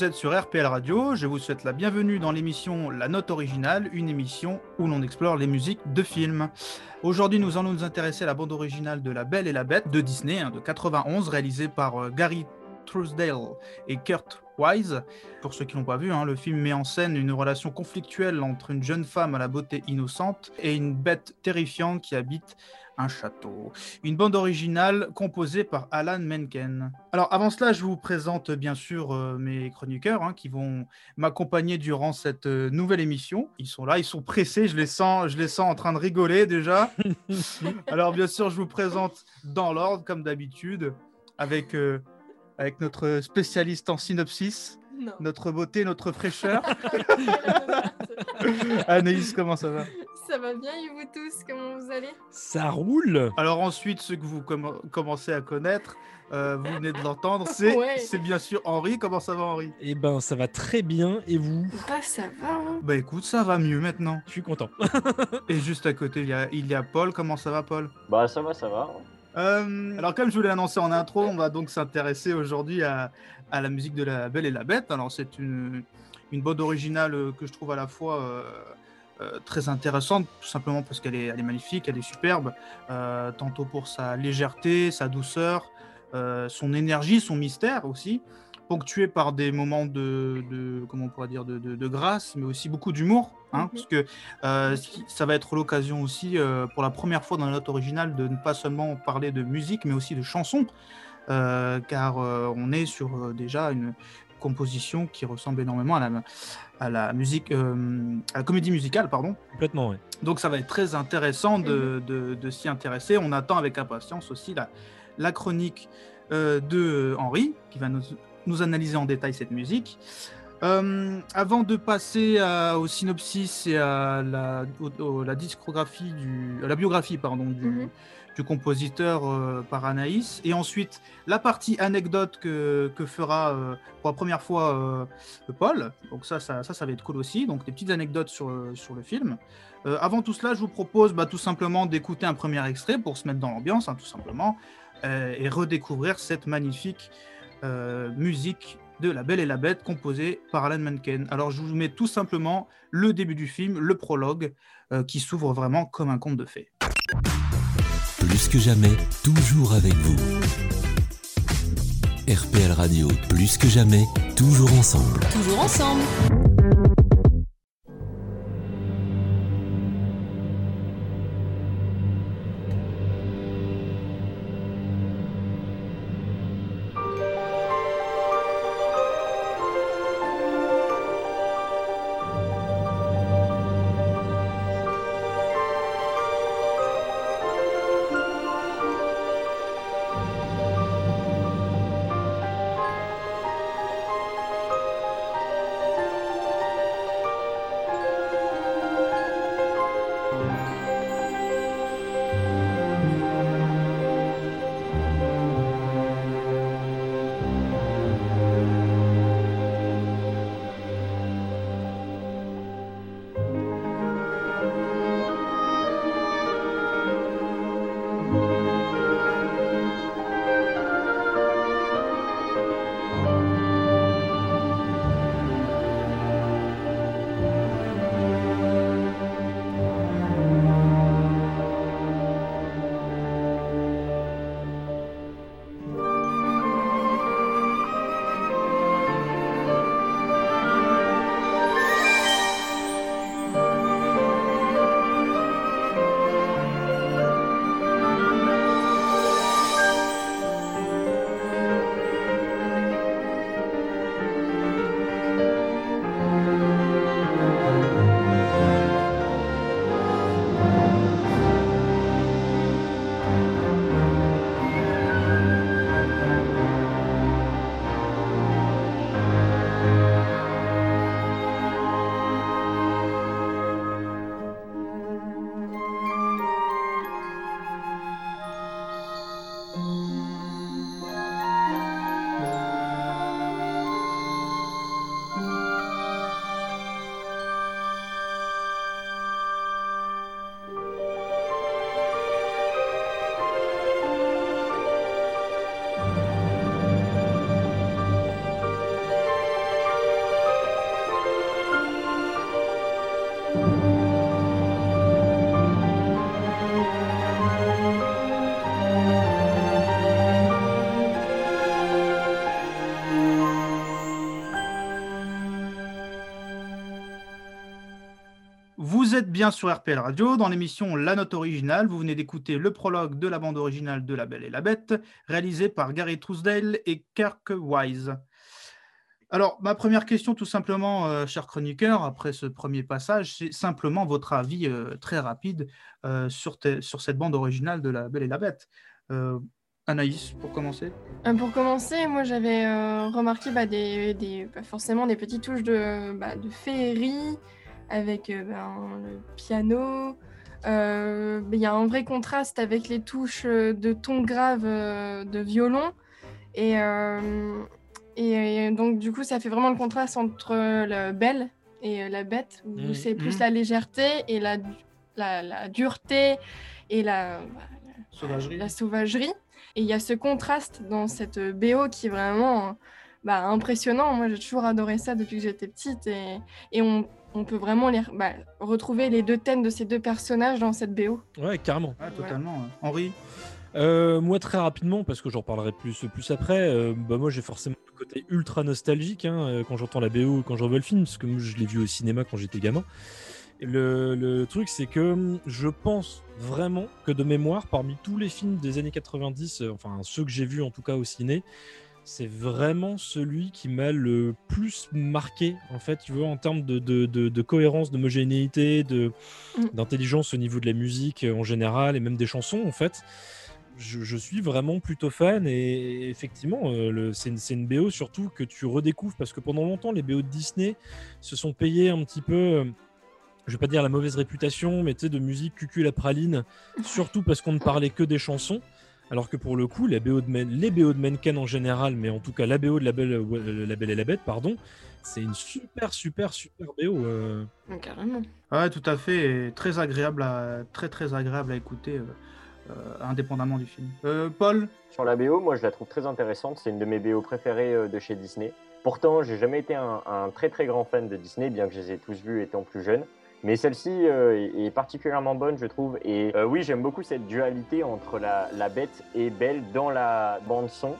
Vous êtes sur RPL Radio, je vous souhaite la bienvenue dans l'émission La Note Originale, une émission où l'on explore les musiques de films. Aujourd'hui nous allons nous intéresser à la bande originale de La Belle et la Bête de Disney hein, de 91 réalisée par euh, Gary Truesdale et Kurt Wise. Pour ceux qui n'ont pas vu, hein, le film met en scène une relation conflictuelle entre une jeune femme à la beauté innocente et une bête terrifiante qui habite un château. Une bande originale composée par Alan Menken. Alors avant cela, je vous présente bien sûr euh, mes chroniqueurs hein, qui vont m'accompagner durant cette euh, nouvelle émission. Ils sont là, ils sont pressés, je les sens, je les sens en train de rigoler déjà. Alors bien sûr, je vous présente dans l'ordre comme d'habitude avec euh, avec notre spécialiste en synopsis. Non. Notre beauté, notre fraîcheur. Anaïs, comment ça va? Va bien et vous tous, comment vous allez? Ça roule Alors ensuite, ceux que vous comm- commencez à connaître, euh, vous venez de l'entendre, c'est Ouais. c'est bien sûr Henri. Comment ça va Henri? Eh ben, ça va très bien, et vous? Bah ça va. hein. Bah écoute, ça va mieux maintenant. Je suis content. Et juste à côté, il y a, il y a Paul. Comment ça va Paul? Bah ça va, ça va. Euh, alors comme je vous l'ai annoncé en intro, on va donc s'intéresser aujourd'hui à, à la musique de La Belle et la Bête. Alors c'est une, une bande originale euh, que je trouve à la fois euh, très intéressante, tout simplement parce qu'elle est, elle est magnifique, elle est superbe, euh, tantôt pour sa légèreté, sa douceur, euh, son énergie, son mystère aussi, ponctué par des moments de, de- comment on pourrait dire, de, de- de grâce, mais aussi beaucoup d'humour, hein, Mhm. parce que euh, ça va être l'occasion aussi, euh, pour la première fois dans la note originale, de ne pas seulement parler de musique, mais aussi de chansons, euh, car euh, on est sur euh, déjà une composition qui ressemble énormément à la, à la musique, euh, à la comédie musicale, pardon. Complètement, ouais. Donc ça va être très intéressant de, de- de s'y intéresser. On attend avec impatience aussi la, la chronique euh, de Henri, qui va nous, nous analyser en détail cette musique. Euh, avant de passer à- au synopsis et à la, au- au- la discographie, du, à la biographie pardon, du, Mhm. Du compositeur euh, par Anaïs, et ensuite la partie anecdote que, que fera euh, pour la première fois euh, Paul. Donc ça, ça, ça, ça va être cool aussi. Donc des petites anecdotes sur, sur le film. Avant tout cela, je vous propose bah, tout simplement d'écouter un premier extrait pour se mettre dans l'ambiance, hein, tout simplement, et redécouvrir cette magnifique musique de La Belle et la Bête composée par Alan Menken. Alors je vous mets tout simplement le début du film, le prologue, qui s'ouvre vraiment comme un conte de fées. Plus que jamais, toujours avec vous. RPL Radio, plus que jamais, toujours ensemble. Toujours ensemble. Bien sur RPL Radio dans l'émission La Note Originale. Vous venez d'écouter le prologue de la bande originale de La Belle et la Bête, réalisé par Gary Trousdale et Kirk Wise. Alors, ma première question, tout simplement, euh, cher chroniqueur, après ce premier passage, c'est simplement votre avis euh, très rapide euh, sur, sur cette bande originale de La Belle et la Bête. Euh, Anaïs, pour commencer Pour commencer, moi j'avais remarqué bah, des- bah, forcément des petites touches de, bah, de féerie avec euh, ben, le piano. Euh, Il y a un vrai contraste avec les touches euh, de ton grave de violon. Et, euh, et, et donc du coup ça fait vraiment le contraste entre le belle et la bête, où Mhm. c'est plus Mhm. la légèreté et la, la, la dureté et la, bah, Sauvagerie la sauvagerie. Et il y a ce contraste dans cette BO qui est vraiment bah, impressionnant. Moi, j'ai toujours adoré ça depuis que j'étais petite. Et, et on, on peut vraiment les, bah, retrouver les deux thèmes de ces deux personnages dans cette BO. Ouais, carrément. Ouais, totalement. ouais. Henri Euh, moi, très rapidement, parce que j'en parlerai plus, plus après, euh, bah, moi j'ai forcément le côté ultra nostalgique hein, euh, quand j'entends la BO ou quand je revois le film, parce que moi, je l'ai vu au cinéma quand j'étais gamin. Le, le truc, c'est que hum, je pense vraiment que de mémoire, parmi tous les films des années 90, euh, enfin ceux que j'ai vus en tout cas au ciné, c'est vraiment celui qui m'a le plus marqué, en fait, tu vois, en termes de, de, de, de cohérence, d'homogénéité, Mm. d'intelligence au niveau de la musique euh, en général et même des chansons, en fait. Je, je suis vraiment plutôt fan et effectivement, euh, c'est une, BO surtout que tu redécouvres parce que pendant longtemps, les BO de Disney se sont payés un petit peu, euh, je vais pas dire la mauvaise réputation, mais tu sais, de musique cucul la praline, surtout parce qu'on ne parlait que des chansons. Alors que pour le coup, la BO de Men- les BO de Menken en général, mais en tout cas la BO de La Belle, euh, la Belle et la Bête, pardon, c'est une super, super, super BO. euh. Carrément. Ouais, tout à fait. Et très agréable à, très, très agréable à écouter, euh, euh, indépendamment du film. Euh, Paul Sur la BO, moi je la trouve très intéressante. C'est une de mes BO préférées euh, de chez Disney. Pourtant, j'ai jamais été un, un très très grand fan de Disney, bien que je les ai tous vus étant plus jeune. Mais celle-ci euh, est, particulièrement bonne, je trouve. Et euh, oui, j'aime beaucoup cette dualité entre la, la bête et Belle dans la bande son.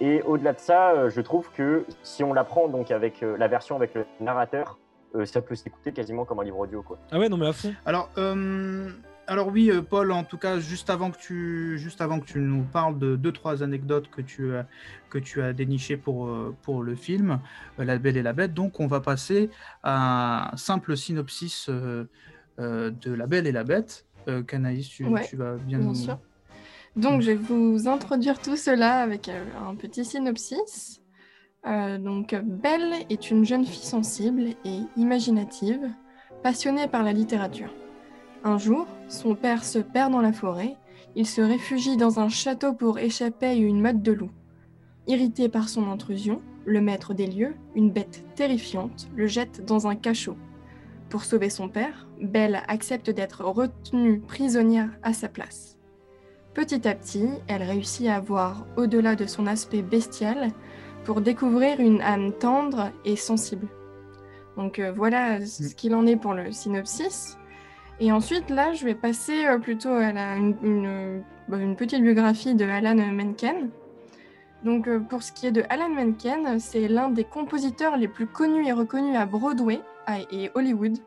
Et au-delà de ça, euh, je trouve que si on la prend donc avec euh, la version avec le narrateur, euh, ça peut s'écouter quasiment comme un livre audio, quoi. Ah ouais, non mais à fond. Alors, euh, alors oui, euh, Paul, en tout cas, juste avant que tu, juste avant que tu nous parles de deux trois anecdotes que tu as, que tu as dénichées pour, euh, pour le film euh, La Belle et la Bête, donc on va passer à un simple synopsis de La Belle et la Bête. Canaïs, tu, Ouais, tu vas bien, Bien nous... sûr. Donc, je vais vous introduire tout cela avec un petit synopsis. Euh, donc, Belle est une jeune fille sensible et imaginative, passionnée par la littérature. Un jour, son père se perd dans la forêt. Il se réfugie dans un château pour échapper à une meute de loups. Irrité par son intrusion, le maître des lieux, une bête terrifiante, le jette dans un cachot. Pour sauver son père, Belle accepte d'être retenue prisonnière à sa place. Petit à petit, elle réussit à voir au-delà de son aspect bestial pour découvrir une âme tendre et sensible. Donc euh, voilà ce qu'il en est pour le synopsis. Et ensuite, là, je vais passer euh, plutôt à bah, une petite biographie de Alan Menken. Donc euh, pour ce qui est de Alan Menken, c'est l'un des compositeurs les plus connus et reconnus à Broadway et Hollywood.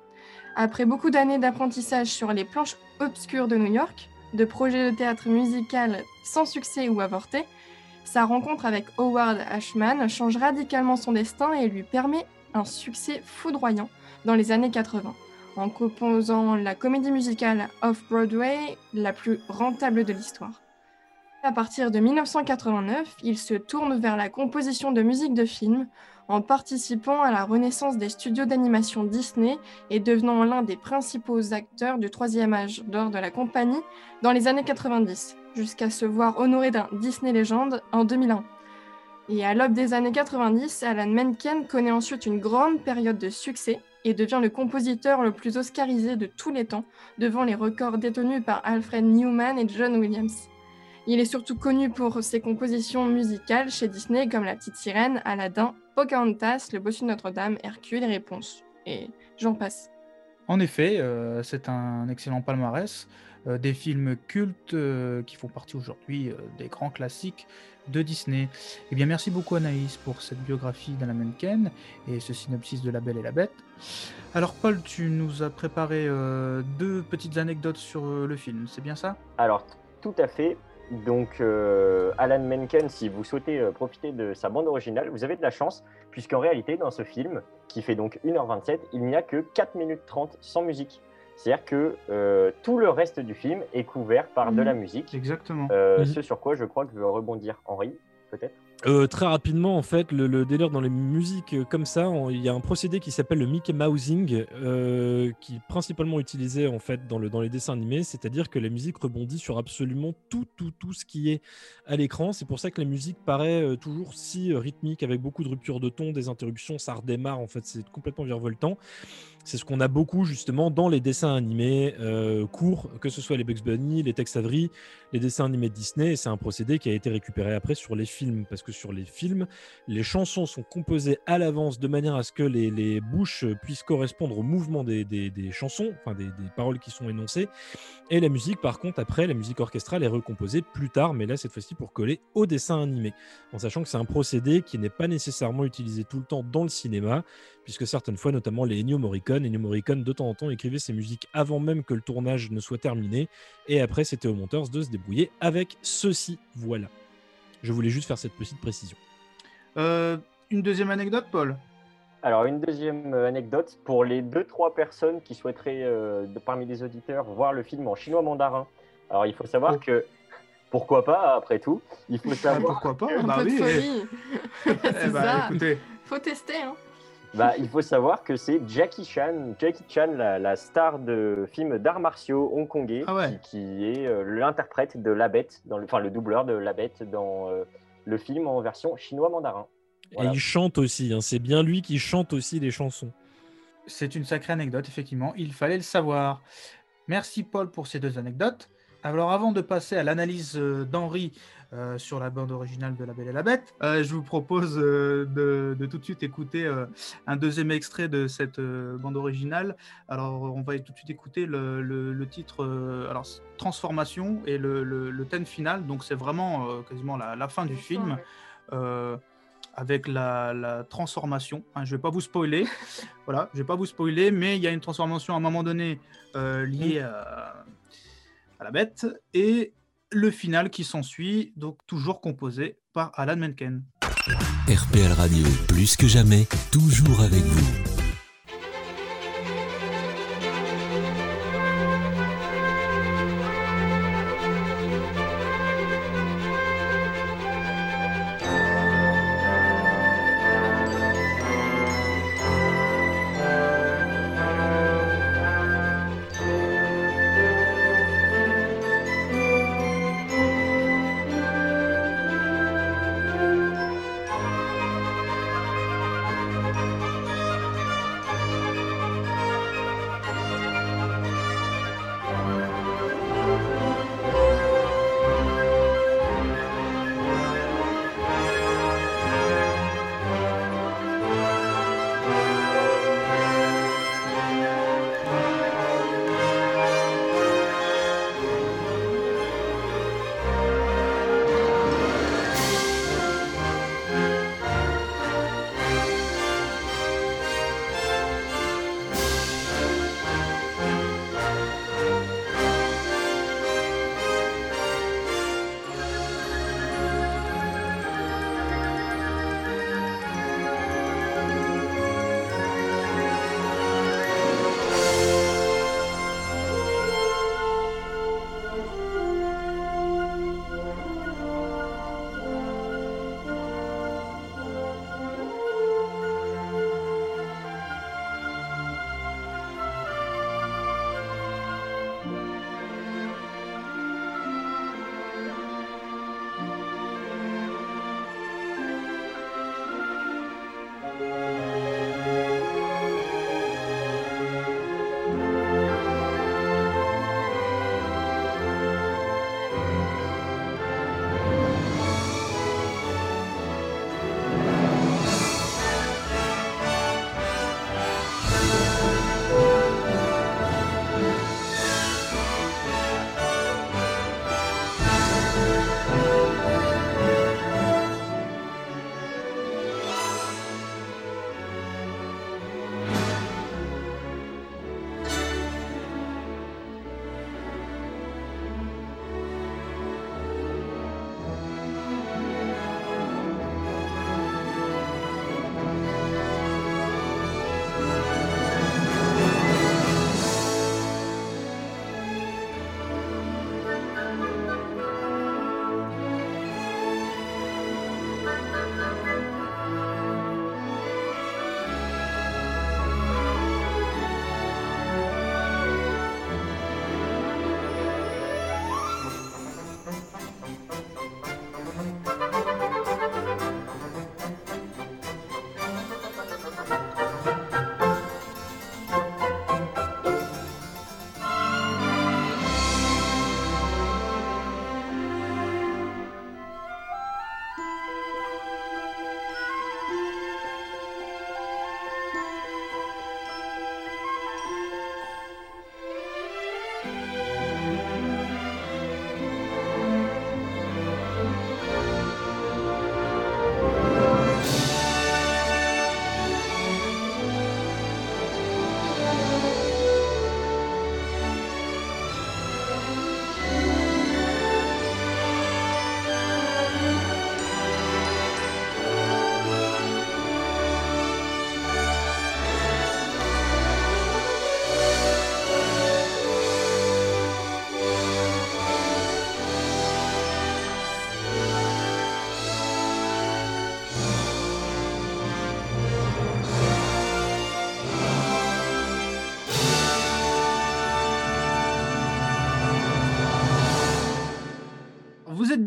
Après beaucoup d'années d'apprentissage sur les planches obscures de New York, de projets de théâtre musical sans succès ou avortés, sa rencontre avec Howard Ashman change radicalement son destin et lui permet un succès foudroyant dans les années 80, en composant la comédie musicale Off-Broadway la plus rentable de l'histoire. À partir de 1989, il se tourne vers la composition de musique de film en participant à la renaissance des studios d'animation Disney et devenant l'un des principaux acteurs du troisième âge d'or de la compagnie dans les années 90, jusqu'à se voir honoré d'un Disney Legend en 2001. Et à l'aube des années 90, Alan Menken connaît ensuite une grande période de succès et devient le compositeur le plus oscarisé de tous les temps, devant les records détenus par Alfred Newman et John Williams. Il est surtout connu pour ses compositions musicales chez Disney comme La Petite Sirène, Aladdin, Pocahontas, Le Bossu Notre-Dame, Hercule et Réponse. Et j'en passe. En effet, euh, c'est un excellent palmarès. euh, des films cultes euh, qui font partie aujourd'hui des grands classiques de Disney. Eh bien, merci beaucoup Anaïs pour cette biographie d'Alan Menken et ce synopsis de La Belle et la Bête. Alors Paul, tu nous as préparé euh, deux petites anecdotes sur euh, le film, c'est bien ça? Alors, tout à fait. Donc, euh, Alan Menken, si vous souhaitez profiter de sa bande originale, vous avez de la chance, puisqu'en réalité, dans ce film, qui fait donc 1h27, il n'y a que 4 minutes 30 sans musique. C'est-à-dire que euh, tout le reste du film est couvert par de Mhm. la musique. Exactement. Euh, Mhm. Ce sur quoi je crois que veut rebondir Henri, peut-être? Euh, très rapidement, en fait, le, le délire dans les musiques euh, comme ça, il y a un procédé qui s'appelle le Mickey Mousing, euh, qui est principalement utilisé en fait dans, le, dans les dessins animés, c'est-à-dire que la musique rebondit sur absolument tout, tout, tout ce qui est à l'écran. C'est pour ça que la musique paraît euh, toujours si rythmique, avec beaucoup de ruptures de ton, des interruptions, ça redémarre. En fait, c'est complètement virevoltant. C'est ce qu'on a beaucoup justement dans les dessins animés euh, courts, que ce soit les Bugs Bunny, les Tex les dessins animés Disney. C'est un procédé qui a été récupéré après sur les films, parce que sur les films, les chansons sont composées à l'avance de manière à ce que les, bouches puissent correspondre au mouvement des chansons, enfin des, des paroles qui sont énoncées. Et la musique, par contre, après, la musique orchestrale est recomposée plus tard, mais là, cette fois-ci pour coller au dessin animé. En sachant que c'est un procédé qui n'est pas nécessairement utilisé tout le temps dans le cinéma, puisque certaines fois, notamment les Ennio Morricone, Ennio Morricone de temps en temps écrivait ses musiques avant même que le tournage ne soit terminé, et après c'était aux monteurs de se débrouiller avec ceci. Voilà. Je voulais juste faire cette petite précision. Euh, une deuxième anecdote, Paul? Alors, une deuxième euh, anecdote pour les deux, trois personnes qui souhaiteraient, euh, de- parmi les auditeurs, voir le film en chinois mandarin. Alors, il faut savoir Oh. que, pourquoi pas, après tout, il faut Ah, savoir, Pourquoi pas Un Bah peu oui. de eh, folie. c'est bah, ça. écoutez, Faut tester. Hein. Bah, il faut savoir que c'est Jackie Chan, Jackie Chan, la, la star de films d'arts martiaux hongkongais, Ah ouais. qui, qui est euh, l'interprète de la bête, dans le, enfin le doubleur de la bête dans euh, le film en version chinois mandarin. Voilà. Et il chante aussi, hein, c'est bien lui qui chante aussi les chansons. c'est une sacrée anecdote, effectivement. Il fallait le savoir. Merci, Paul, pour ces deux anecdotes. Alors, avant de passer à l'analyse euh, d'Henri euh, sur la bande originale de La Belle et la Bête, euh, je vous propose euh, de, de tout de suite écouter un deuxième extrait de cette bande originale. Alors, on va tout de suite écouter le, le- le titre, alors Transformation et le, thème final. Donc, c'est vraiment quasiment la, la fin du film. avec la, la transformation. Hein, je ne vais pas vous spoiler, voilà, je vais pas vous spoiler, mais il y a une transformation à un moment donné liée à, la bête et le final qui s'ensuit, donc toujours composé par Alan Menken. RPL Radio, plus que jamais, toujours avec vous.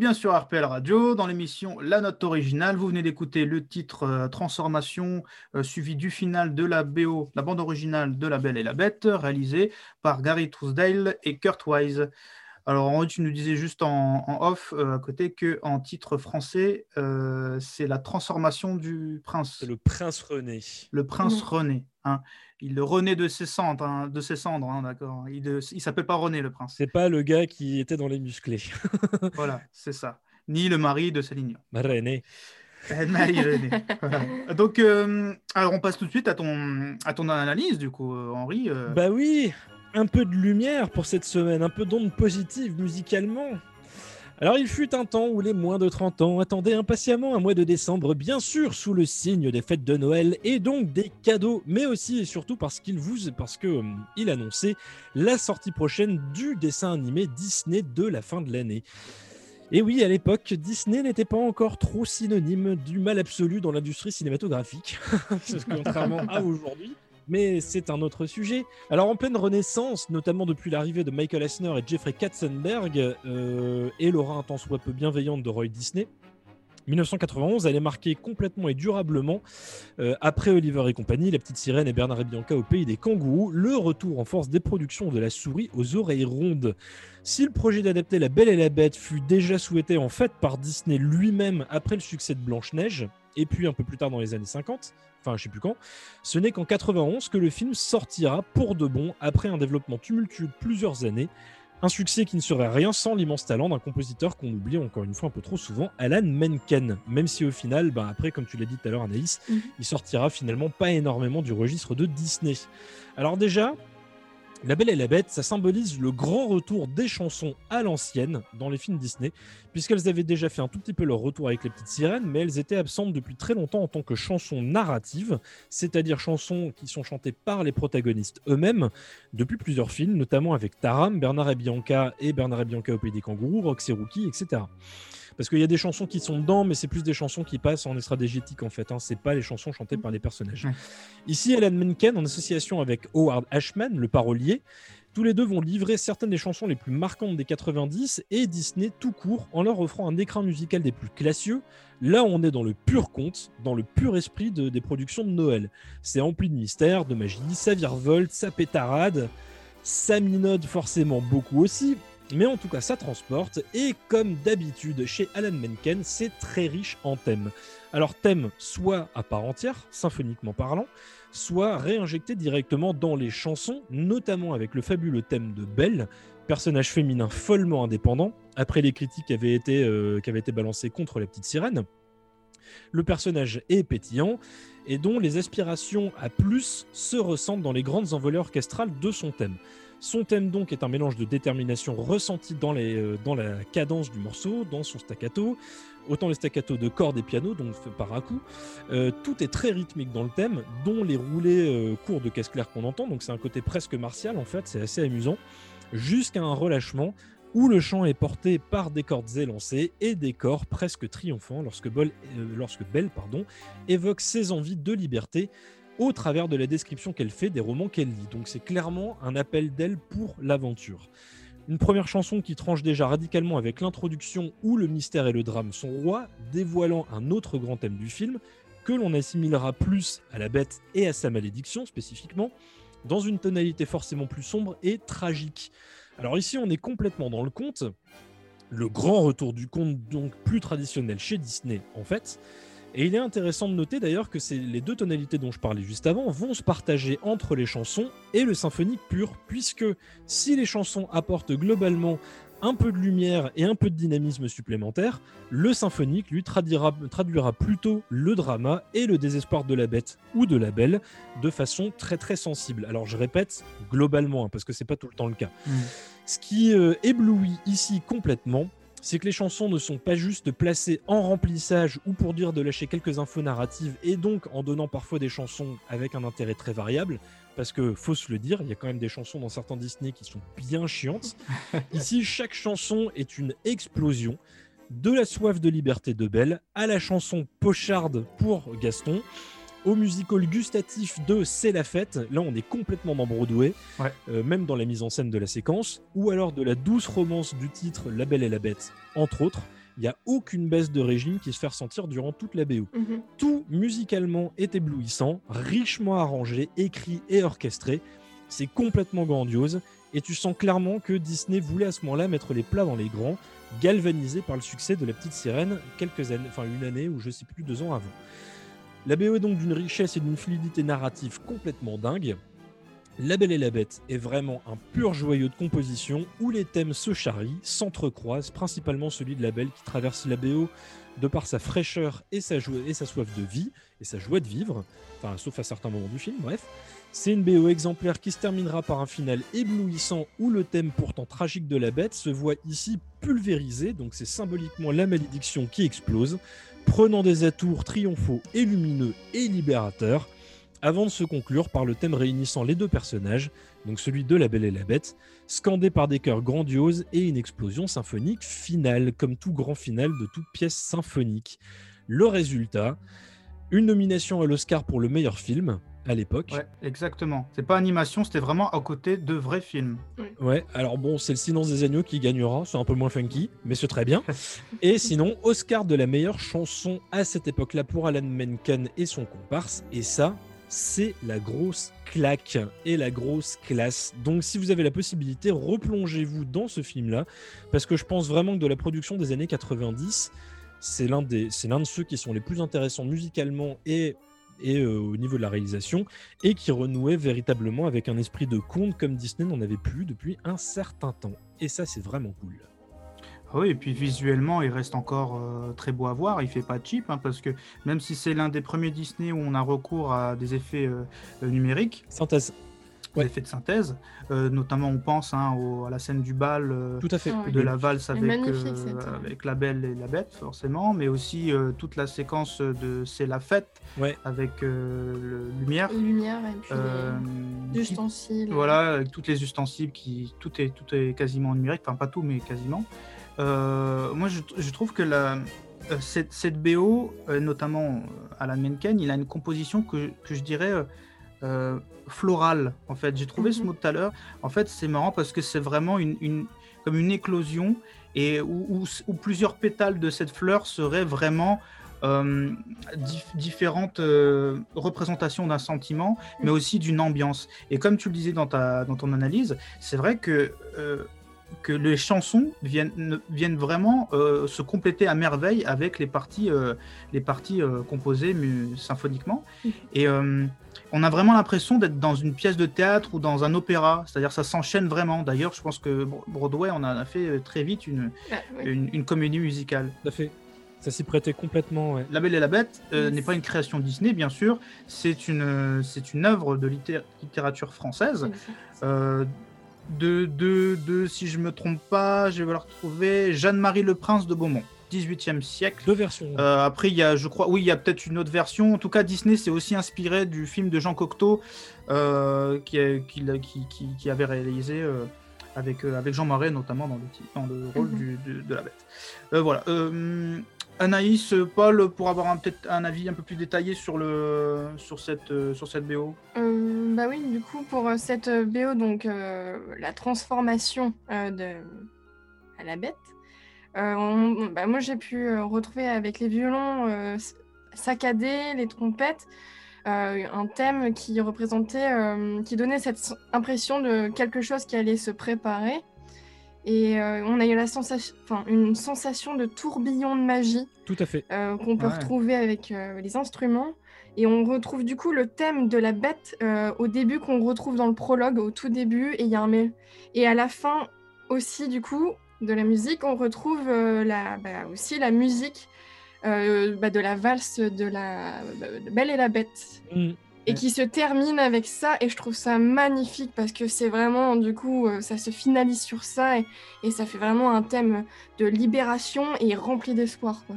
Bien sur RPL Radio dans l'émission La Note Originale. Vous venez d'écouter le titre euh, Transformation euh, suivi du final de la BO, la bande originale de La Belle et la Bête, réalisée par Gary Trousdale et Kurt Wise. Alors, en tu nous disais juste en, off euh, à côté que en titre français, c'est la transformation du prince. C'est le prince René. Le prince René. Hein il renaît de ses cendres, hein, de ses cendres, hein, d'accord. Il, ne s'appelle pas René le prince. C'est pas le gars qui était dans les musclés. voilà, c'est ça. Ni le mari de Céline. René. Marie René. Donc, euh, alors on passe tout de suite à ton, à ton analyse, du coup, euh, Henri. Euh. Bah oui, un peu de lumière pour cette semaine, un peu d'onde positive musicalement. Alors il fut un temps où les moins de 30 ans attendaient impatiemment un mois de décembre, bien sûr sous le signe des fêtes de Noël et donc des cadeaux, mais aussi et surtout parce qu'il vous, parce que hum, il annonçait la sortie prochaine du dessin animé Disney de la fin de l'année. Et oui, à l'époque, Disney n'était pas encore trop synonyme du mal absolu dans l'industrie cinématographique, contrairement à aujourd'hui mais c'est un autre sujet. Alors en pleine renaissance, notamment depuis l'arrivée de Michael Eisner et Jeffrey Katzenberg, euh, et l'aura un tant soit peu bienveillante de Roy Disney, 1991, elle est marquée complètement et durablement, euh, après Oliver et compagnie, La Petite Sirène et Bernard et Bianca au pays des kangourous, le retour en force des productions de la souris aux oreilles rondes. Si le projet d'adapter La Belle et la Bête fut déjà souhaité en fait par Disney lui-même après le succès de Blanche-Neige, et puis un peu plus tard dans les années 50, enfin je sais plus quand, ce n'est qu'en 91 que le film sortira pour de bon après un développement tumultueux de plusieurs années. Un succès qui ne serait rien sans l'immense talent d'un compositeur qu'on oublie encore une fois un peu trop souvent, Alan Menken. Même si au final, bah après, comme tu l'as dit tout à l'heure, Anaïs, mhm. il sortira finalement pas énormément du registre de Disney. Alors déjà, la Belle et la Bête, ça symbolise le grand retour des chansons à l'ancienne dans les films Disney, puisqu'elles avaient déjà fait un tout petit peu leur retour avec les petites sirènes, mais elles étaient absentes depuis très longtemps en tant que chansons narratives, c'est-à-dire chansons qui sont chantées par les protagonistes eux-mêmes depuis plusieurs films, notamment avec Taram, Bernard et Bianca et Bernard et Bianca au pays des kangourous, Rox et Rookie, etc. Parce qu'il y a des chansons qui sont dedans, mais c'est plus des chansons qui passent en extradégétique en fait. Hein. C'est pas les chansons chantées par les personnages. Ici, Alan Menken, en association avec Howard Ashman, le parolier, tous les deux vont livrer certaines des chansons les plus marquantes des 90 et Disney tout court en leur offrant un écran musical des plus classieux. Là, on est dans le pur conte, dans le pur esprit des productions de Noël. C'est empli de mystère, de magie, ça virevolte, ça pétarade, ça minode forcément beaucoup aussi, mais en tout cas, ça transporte. Et comme d'habitude, chez Alan Menken, c'est très riche en thèmes. Alors, thèmes soit à part entière, symphoniquement parlant, soit réinjectés directement dans les chansons, notamment avec le fabuleux thème de Belle, personnage féminin follement indépendant, après les critiques qui avaient été, euh, qui avaient été balancées contre la petite sirène. Le personnage est pétillant et dont les aspirations à plus se ressentent dans les grandes envolées orchestrales de son thème. Son thème donc est un mélange de détermination ressentie dans, euh, la cadence du morceau, dans son staccato, autant les staccato de cordes et piano, donc par à coup. Euh, tout est très rythmique dans le thème, dont les roulés euh, courts de caisse claire qu'on entend, donc c'est un côté presque martial en fait, c'est assez amusant, jusqu'à un relâchement où le chant est porté par des cordes élancées et des corps presque triomphants lorsque, lorsque Belle pardon, évoque ses envies de liberté au travers de la description qu'elle fait des romans qu'elle lit. Donc c'est clairement un appel d'elle pour l'aventure. Une première chanson qui tranche déjà radicalement avec l'introduction où le mystère et le drame sont rois, dévoilant un autre grand thème du film, que l'on assimilera plus à la bête et à sa malédiction spécifiquement, dans une tonalité forcément plus sombre et tragique. Alors ici on est complètement dans le conte, le grand retour du conte donc plus traditionnel chez Disney en fait, et il est intéressant de noter d'ailleurs que les deux tonalités dont je parlais juste avant vont se partager entre les chansons et le symphonique pur, puisque si les chansons apportent globalement un peu de lumière et un peu de dynamisme supplémentaire, le symphonique lui traduira, traduira, plutôt le drama et le désespoir de la bête ou de la belle de façon très très sensible. Alors je répète globalement, hein, parce que c'est pas tout le temps le cas. Mmh. Ce qui euh, éblouit ici complètement, c'est que les chansons ne sont pas juste placées en remplissage ou pour dire de lâcher quelques infos narratives et donc en donnant parfois des chansons avec un intérêt très variable. Parce que faut se le dire, il y a quand même des chansons dans certains Disney qui sont bien chiantes. Ici, chaque chanson est une explosion. De la soif de liberté de Belle à la chanson pocharde pour Gaston, au musical gustatif de C'est la fête. Là, on est complètement dans Broadway, Ouais. euh, même dans la mise en scène de la séquence, ou alors de la douce romance du titre La Belle et la Bête, entre autres. Il n'y a aucune baisse de régime qui se fait ressentir durant toute la BO. Mhm. Tout musicalement est éblouissant, richement arrangé, écrit et orchestré. C'est complètement grandiose et tu sens clairement que Disney voulait à ce moment-là mettre les plats dans les grands, galvanisé par le succès de La Petite Sirène quelques années, enfin une année ou je sais plus deux ans avant. La BO est donc d'une richesse et d'une fluidité narrative complètement dingue. La Belle et la Bête est vraiment un pur joyau de composition où les thèmes se charrient, s'entrecroisent, principalement celui de la Belle qui traverse la BO de par sa fraîcheur et sa, soif de vie et sa joie de vivre, enfin sauf à certains moments du film, bref. C'est une BO exemplaire qui se terminera par un final éblouissant où le thème pourtant tragique de la bête se voit ici pulvérisé, donc c'est symboliquement la malédiction qui explose, prenant des atours triomphaux et lumineux et libérateurs, avant de se conclure par le thème réunissant les deux personnages, donc celui de la Belle et la Bête, scandé par des chœurs grandioses et une explosion symphonique finale, comme tout grand final de toute pièce symphonique. Le résultat, une nomination à l'Oscar pour le meilleur film à l'époque. Ouais, exactement. C'est pas animation, c'était vraiment à côté de vrais films. Ouais, alors bon, c'est le silence des agneaux qui gagnera, c'est un peu moins funky, mais c'est très bien. Et sinon, Oscar de la meilleure chanson à cette époque-là pour Alan Menken et son comparse, et ça, c'est la grosse claque et la grosse classe. Donc si vous avez la possibilité, replongez-vous dans ce film-là, parce que je pense vraiment que de la production des années 90, c'est l'un des, c'est l'un de ceux qui sont les plus intéressants musicalement et et euh, au niveau de la réalisation, et qui renouait véritablement avec un esprit de conte comme Disney n'en avait plus depuis un certain temps. Et ça, c'est vraiment cool. Ah oui, et puis visuellement, il reste encore euh, très beau à voir. Il fait pas cheap, hein, parce que même si c'est l'un des premiers Disney où on a recours à des effets euh, numériques, Synthèse, Ouais. effets de synthèse, euh, notamment on pense hein, au- à la scène du bal. euh, tout à fait. Ouais. de la valse avec, euh, avec la belle et la bête forcément, mais aussi euh, toute la séquence de C'est la fête Ouais. avec euh, le lumière. Lumière et puis euh, les qui- ustensiles. voilà, avec toutes les ustensiles qui tout est tout est quasiment numérique, enfin pas tout mais quasiment. Euh, moi je, je trouve que la cette, cette BO, notamment Alan Menken, il a une composition que, que je dirais euh, florale. En fait, j'ai trouvé ce Mhm. mot tout à l'heure. En fait, c'est marrant parce que c'est vraiment une, une- comme une éclosion et où, où- où plusieurs pétales de cette fleur seraient vraiment euh, dif- différentes euh, représentations d'un sentiment, mais aussi d'une ambiance. Et comme tu le disais dans, ta, dans ton analyse, c'est vrai que, euh, que les chansons viennent, ne- viennent vraiment euh, se compléter à merveille avec les parties, euh, les parties euh, composées mu- symphoniquement. Mhm. Et euh, on a vraiment l'impression d'être dans une pièce de théâtre ou dans un opéra, c'est-à-dire ça s'enchaîne vraiment. D'ailleurs, je pense que Bro- Broadway en a fait très vite une, Ah, oui. une, une comédie musicale. Tout à fait. Ça s'y prêtait complètement, ouais. La Belle et la Bête euh, Yes. n'est pas une création Disney, bien sûr, c'est une, c'est une œuvre de litté- littérature française. Euh, de, de, de, si je me trompe pas, je vais la retrouver, Jeanne-Marie Le Prince de Beaumont, 18e siècle. Deux versions. Euh, après, il y a, je crois, oui, il y a peut-être une autre version. En tout cas, Disney s'est aussi inspiré du film de Jean Cocteau euh, qui, qui, qui, qui- avait réalisé euh, avec, avec Jean Marais, notamment dans le, dans le rôle Mhm. du- de, de la bête. Voilà. Anaïs, Paul, pour avoir un- peut-être un avis un peu plus détaillé sur, le, sur, cette, euh, sur cette BO. Euh, bah oui, du coup, pour euh, cette BO, donc la transformation de à la bête, bah, moi j'ai pu retrouver avec les violons saccadés, les trompettes, un thème qui représentait, qui donnait cette impression de quelque chose qui allait se préparer. Et euh, on a eu la sensation, enfin, une sensation de tourbillon de magie Tout à fait. euh, qu'on peut Ouais. retrouver avec euh, les instruments. Et on retrouve du coup le thème de la bête euh, au début qu'on retrouve dans le prologue, au tout début, et il y a un et à la fin aussi du coup de la musique, on retrouve euh, la, bah, aussi la musique euh, bah, de la valse de la de Belle et la Bête Mm. Et qui se termine avec ça et je trouve ça magnifique parce que c'est vraiment du coup euh, ça se finalise sur ça et, et ça fait vraiment un thème de libération et rempli d'espoir quoi.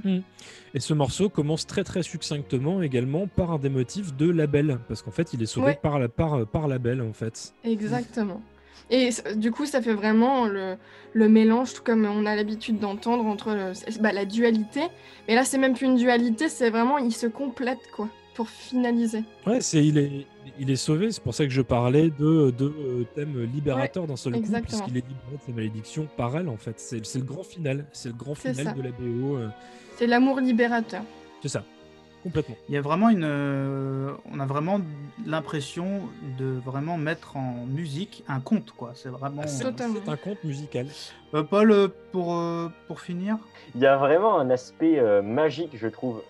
Et ce morceau commence très très succinctement également par un des motifs de la belle, parce qu'en fait il est sauvé Ouais. par, la, par, par la belle en fait. Exactement. Et du coup, ça fait vraiment le, le mélange, tout comme on a l'habitude d'entendre entre le- bah, la dualité. Mais là, c'est même plus une dualité, c'est vraiment, ils se complètent, quoi. Pour finaliser. Ouais, c'est il est il est sauvé. C'est pour ça que je parlais de, de euh, thème libérateur d'un seul coup, exactement. puisqu'il est libéré de ses malédictions par elle en fait. C'est c'est le grand final. C'est le grand final de la BO. euh, C'est l'amour libérateur. C'est ça, complètement. Il y a vraiment une. euh, on a vraiment l'impression de vraiment mettre en musique un conte, quoi. C'est vraiment. Ah, c'est Totalement. c'est un conte musical. Euh, Paul, pour, euh, pour finir Il y a vraiment un aspect euh, magique, je trouve,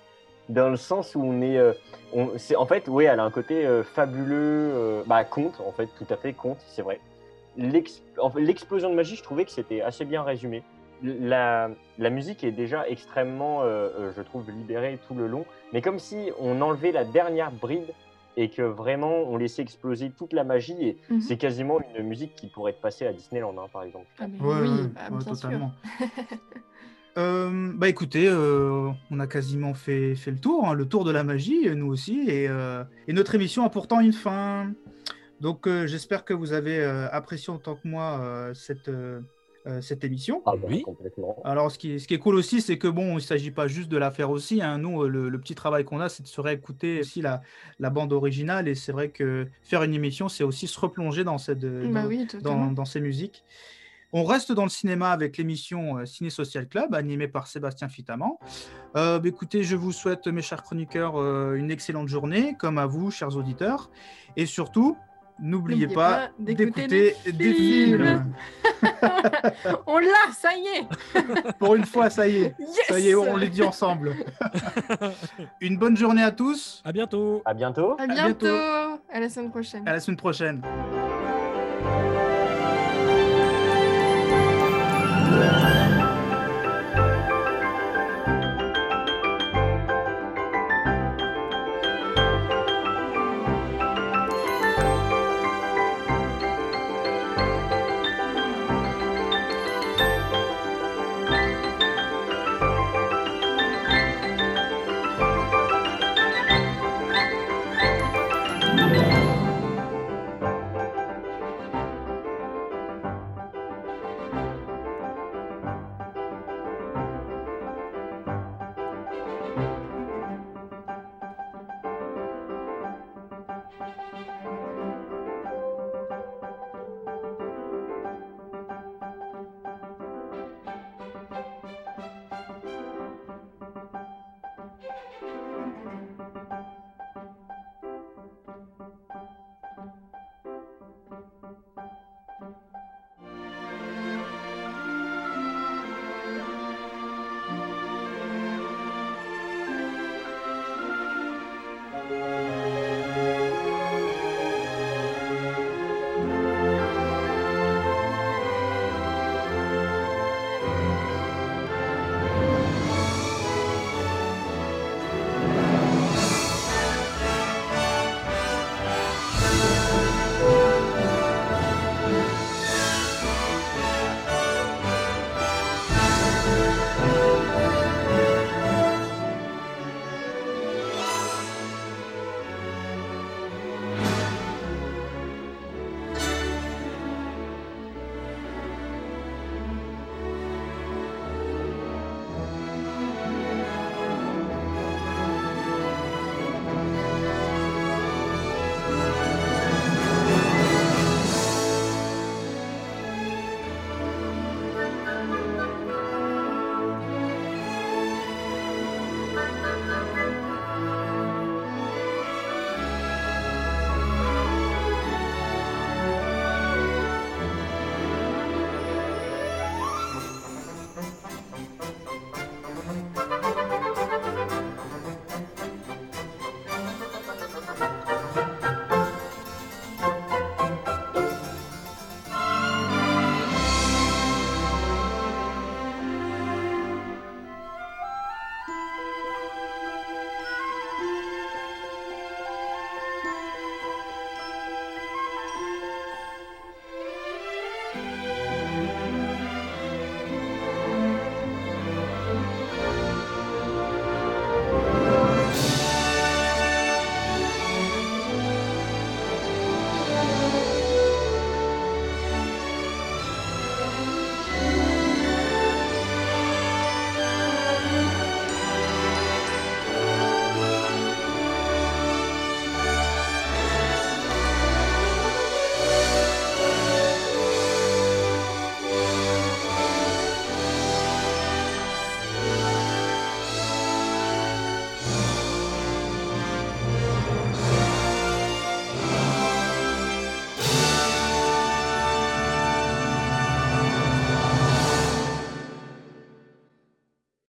dans le sens où on est. euh, on, c'est, en fait, oui, elle a un côté euh, fabuleux, euh, bah, conte, en fait, tout à fait, conte, c'est vrai. L'ex- en fait, L'explosion de magie, je trouvais que c'était assez bien résumé. La, la musique est déjà extrêmement, euh, je trouve, libérée tout le long, mais comme si on enlevait la dernière bride et que vraiment on laissait exploser toute la magie, et Mhm. c'est quasiment une musique qui pourrait être passée à Disneyland, hein, par exemple. Ah, mais Ouais, oui, ouais, bah, ouais, bien sûr. totalement. Euh, bah écoutez, euh, on a quasiment fait, fait le tour, hein, le tour de la magie, nous aussi, et, euh, et notre émission a pourtant une fin. Donc euh, j'espère que vous avez euh, apprécié autant que moi euh, cette, euh, euh, cette émission. Ah, bah, Oui. complètement. Alors, ce qui est, ce qui est cool aussi, c'est que bon, il ne s'agit pas juste de la faire aussi. hein. Nous, euh, le, le petit travail qu'on a, c'est de se réécouter aussi la, la bande originale. Et c'est vrai que faire une émission, c'est aussi se replonger dans, cette, Bah dans, oui, dans, totalement. dans ces musiques. On reste dans le cinéma avec l'émission euh, Ciné Social Club, animée par Sébastien Fitaman. Euh, bah, écoutez, je vous souhaite, mes chers chroniqueurs, euh, une excellente journée, comme à vous, chers auditeurs. Et surtout, n'oubliez pas pas d'écouter des des films. films. On l'a, ça y est Pour une fois, ça y est. Yes Ça y est, on les dit ensemble. Une bonne journée à tous. À bientôt. À bientôt. À bientôt. bientôt À la semaine prochaine À la semaine prochaine.